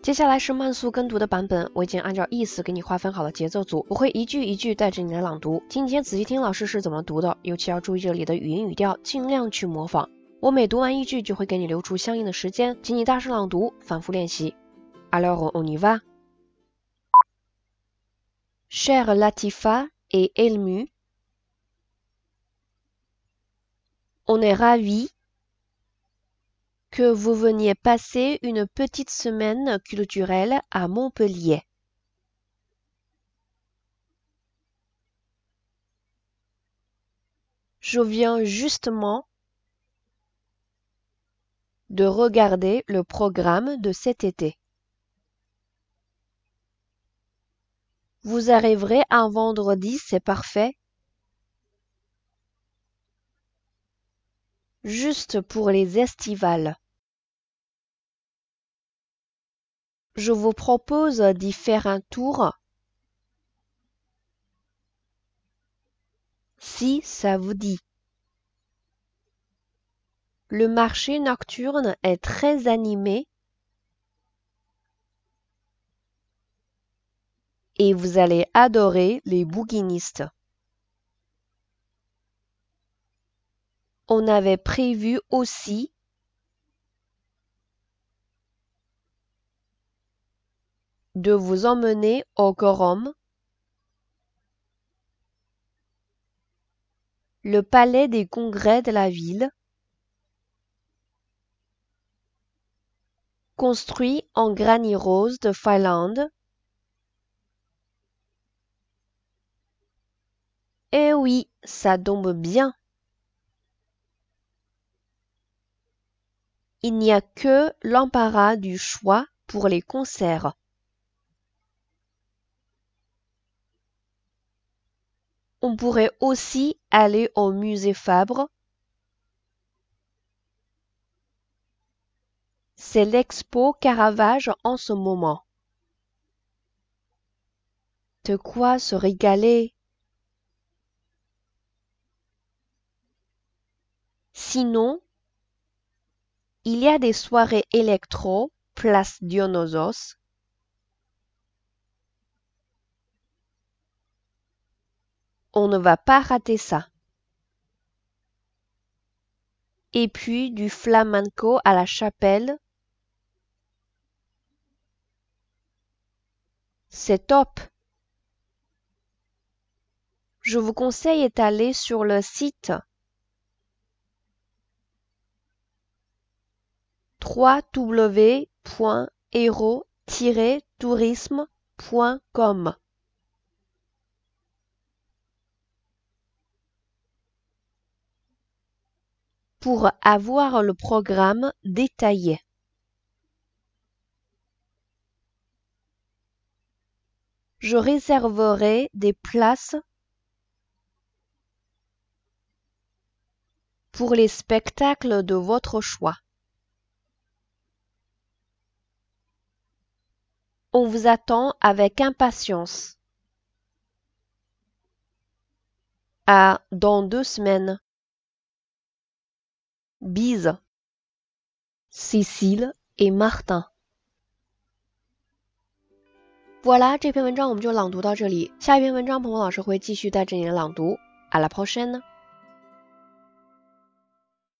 接下来是慢速跟读的版本，我已经按照意思给你划分好了节奏组，我会一句一句带着你来朗读。请你先仔细听老师是怎么读的，尤其要注意这里的语音语调，尽量去模仿。我每读完一句就会给你留出相应的时间，请你大声朗读，反复练习。Alors on y va. Chère Latifa et Elmu, on est ravis que vous veniez passer une petite semaine culturelle à Montpellier. Je viens justement de regarder le programme de cet été. Vous arriverez un vendredi, c'est parfait. Juste pour les estivales. Je vous propose d'y faire un tour si ça vous dit. Le marché nocturne est très animé et vous allez adorer les bouquinistes. On avait prévu aussi de vous emmener au Corum, le palais des congrès de la ville, construit en granit rose de Finlande. Eh oui, ça tombe bien. Il n'y a que l'embarras du choix pour les concerts. On pourrait aussi aller au musée Fabre. C'est l'expo Caravage en ce moment. De quoi se régaler? Sinon, il y a des soirées électro, place Dionysos. On ne va pas rater ça. Et puis du flamenco à la chapelle. C'est top. Je vous conseille d'aller sur le site www.hero-tourisme.com pour avoir le programme détaillé. Je réserverai des places pour les spectacles de votre choix. On vous attend avec impatience. À dans deux semaines. Bise. Cécile et Martin. Voilà，这篇文章我们就朗读到这里。下一篇文章，鹏鹏老师会继续带着你的朗读。À la prochaine。